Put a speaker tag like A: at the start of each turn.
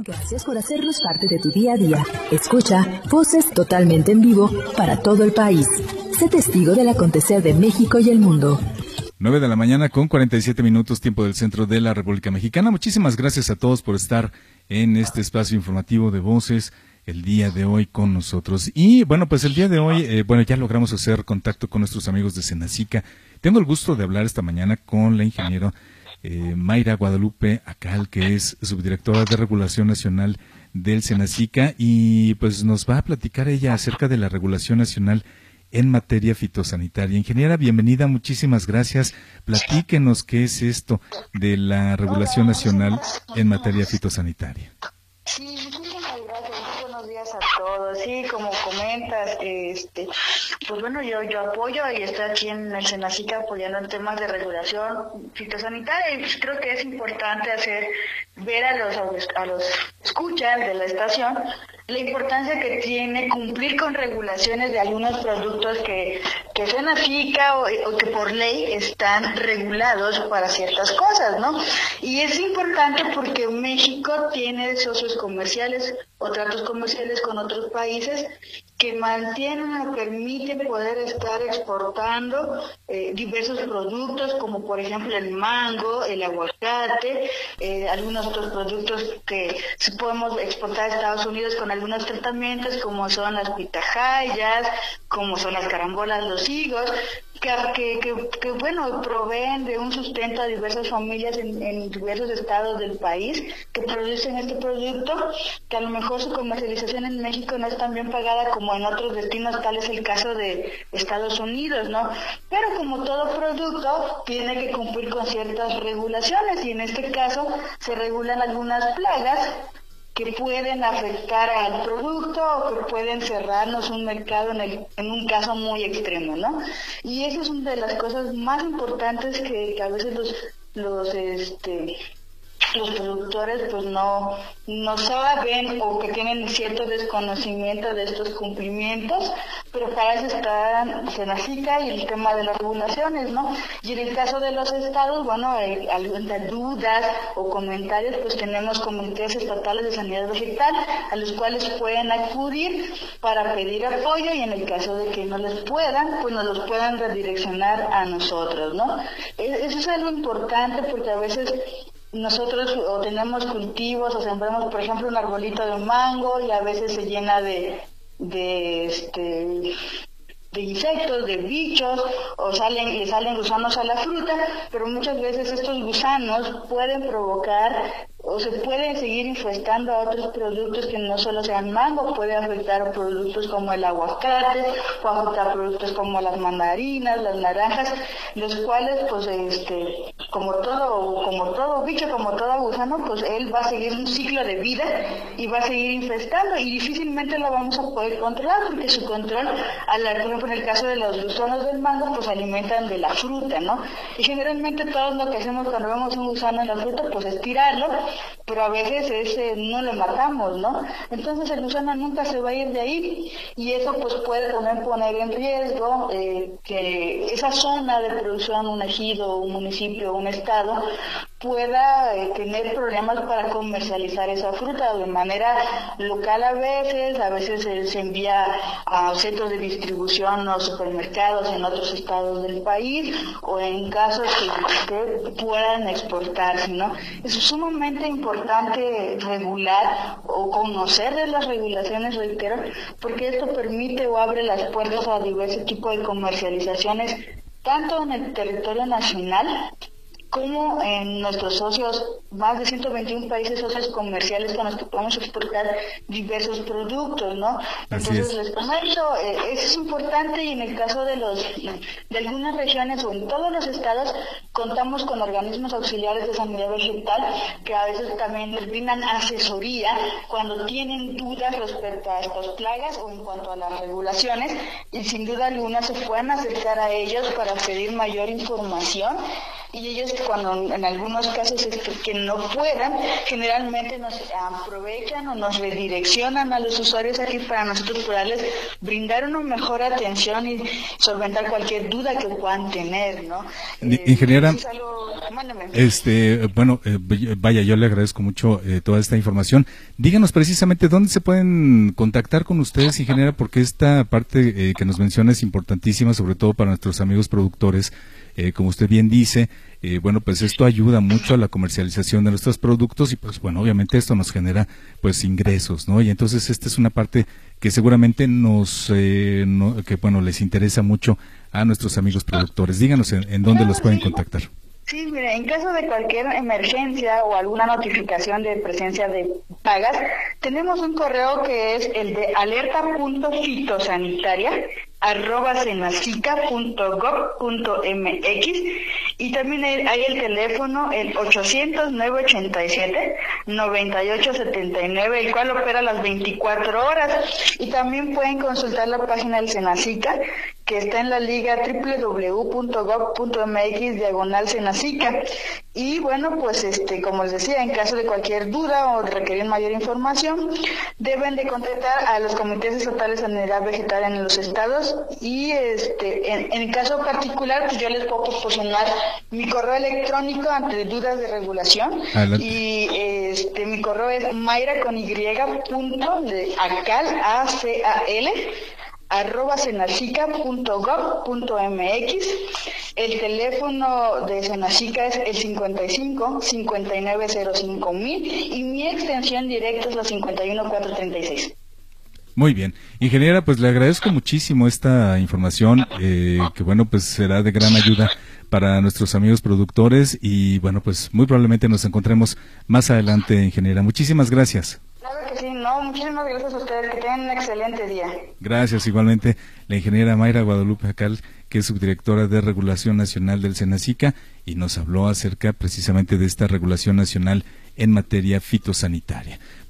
A: Gracias por hacernos parte de tu día a día. Escucha voces totalmente en vivo para todo el país. Sé testigo del acontecer de México y el mundo.
B: 9 de la mañana con 47 minutos tiempo del centro de la República Mexicana. Muchísimas gracias a todos por estar en este espacio informativo de voces el día de hoy con nosotros. Y bueno, pues el día de hoy, eh, bueno, ya logramos hacer contacto con nuestros amigos de Senacica. Tengo el gusto de hablar esta mañana con la ingeniera eh, Mayra Guadalupe Acal, que es subdirectora de Regulación Nacional del Senacica, y pues nos va a platicar ella acerca de la regulación nacional en materia fitosanitaria. Ingeniera, bienvenida, muchísimas gracias. Platíquenos qué es esto de la regulación nacional en materia fitosanitaria
C: muchísimas gracias. Buenos días todos. Sí, como comentas, este, pues bueno, yo yo apoyo y estoy aquí en el Senacica apoyando en temas de regulación fitosanitaria y creo que es importante hacer ver a los a los escuchas de la estación la importancia que tiene cumplir con regulaciones de algunos productos que, que Senacica o, o que por ley están regulados para ciertas cosas, ¿no? Y es importante porque México tiene socios comerciales o tratos comerciales con otros países que mantienen o permiten poder estar exportando eh, diversos productos como por ejemplo el mango, el aguacate, eh, algunos otros productos que podemos exportar a Estados Unidos con algunos tratamientos como son las pitahayas, como son las carambolas, los higos, que, que, que, bueno, proveen de un sustento a diversas familias en, en, diversos estados del país que producen este producto, que a lo mejor su comercialización en México no es tan bien pagada como en otros destinos, tal es el caso de Estados Unidos, ¿no? Pero como todo producto, tiene que cumplir con ciertas regulaciones y en este caso se regulan algunas plagas que pueden afectar al producto o que pueden cerrarnos un mercado en, el, en un caso muy extremo, ¿no? Y eso es una de las cosas más importantes que, que a veces los, los este, los productores pues no, no saben o que tienen cierto desconocimiento de estos cumplimientos, pero para eso está Senacica y el tema de las regulaciones, ¿no? Y en el caso de los estados, bueno, algunas dudas o comentarios, pues tenemos comités estatales de sanidad vegetal a los cuales pueden acudir para pedir apoyo y en el caso de que no les puedan, pues nos los puedan redireccionar a nosotros, ¿no? E-, eso es algo importante porque a veces nosotros o tenemos cultivos o sembramos, por ejemplo, un arbolito de mango y a veces se llena de, de este de insectos, de bichos, o salen, le salen gusanos a la fruta, pero muchas veces estos gusanos pueden provocar o se pueden seguir infestando a otros productos que no solo sean mango, puede afectar a productos como el aguacate, puede afectar a productos como las mandarinas, las naranjas, los cuales pues este como todo como todo bicho, como todo gusano, pues él va a seguir un ciclo de vida y va a seguir infestando y difícilmente lo vamos a poder controlar porque su control, al, por en el caso de los gusanos del mango, pues alimentan de la fruta, ¿no? Y generalmente todo lo que hacemos cuando vemos un gusano en la fruta, pues es tirarlo pero a veces ese no lo matamos, ¿no? Entonces el gusano nunca se va a ir de ahí y eso pues puede también poner en riesgo eh, que esa zona de producción, un ejido, un municipio, un estado, pueda eh, tener problemas para comercializar esa fruta de manera local a veces, a veces se envía a centros de distribución o supermercados en otros estados del país o en casos que, puedan exportarse, ¿no? Es sumamente importante regular o conocer de las regulaciones, reitero, porque esto permite o abre las puertas a diversos tipos de comercializaciones tanto en el territorio nacional como en nuestros socios, más de 121 países socios comerciales con los que podemos exportar diversos productos, ¿no? Entonces les comento, eh, eso es importante y en el caso de los de algunas regiones o en todos los estados contamos con organismos auxiliares de sanidad vegetal que a veces también les brindan asesoría cuando tienen dudas respecto a estas plagas o en cuanto a las regulaciones y sin duda alguna se pueden acercar a ellos para pedir mayor información y ellos cuando en algunos casos este, que no puedan, generalmente nos aprovechan o nos redireccionan a los usuarios aquí para nosotros poderles brindar una mejor atención y solventar cualquier duda que puedan tener, ¿no?
B: Ingeniera, este, bueno, eh, vaya, yo le agradezco mucho eh, toda esta información. Díganos precisamente dónde se pueden contactar con ustedes, ingeniera, porque esta parte eh, que nos menciona es importantísima, sobre todo para nuestros amigos productores. Como usted bien dice, bueno, pues esto ayuda mucho a la comercialización de nuestros productos y pues bueno, obviamente esto nos genera pues ingresos, ¿no? Y entonces esta es una parte que seguramente nos, que bueno, les interesa mucho a nuestros amigos productores. Díganos en dónde los pueden contactar.
C: Sí, mire, en caso de cualquier emergencia o alguna notificación de presencia de pagas, tenemos un correo que es el de alerta.fitosanitaria arroba mx y también hay el teléfono el 800 987 9879 el cual opera las 24 horas. Y también pueden consultar la página del Senacica que está en la liga www.gov.mx diagonal Senacica. Y bueno, pues este, como les decía, en caso de cualquier duda o requerir mayor información, deben de contactar a los comités estatales de sanidad vegetal en los estados. Y este, en, el caso particular, pues yo les puedo proporcionar mi correo electrónico ante dudas de regulación. Y este, mi correo es mayra con y punto de acal, a c a l arroba senacica.gov.mx. El teléfono de Senacica es el 55 5905 mil y mi extensión directa es la 51436.
B: Muy bien. Ingeniera, pues le agradezco muchísimo esta información, eh, que bueno, pues será de gran ayuda para nuestros amigos productores y bueno, pues muy probablemente nos encontremos más adelante, ingeniera. Muchísimas gracias.
C: Claro que sí, no, muchísimas gracias a ustedes, que tengan un excelente día.
B: Gracias, igualmente, la ingeniera Mayra Guadalupe Acal, que es subdirectora de Regulación Nacional del Senacica, y nos habló acerca precisamente de esta regulación nacional en materia fitosanitaria.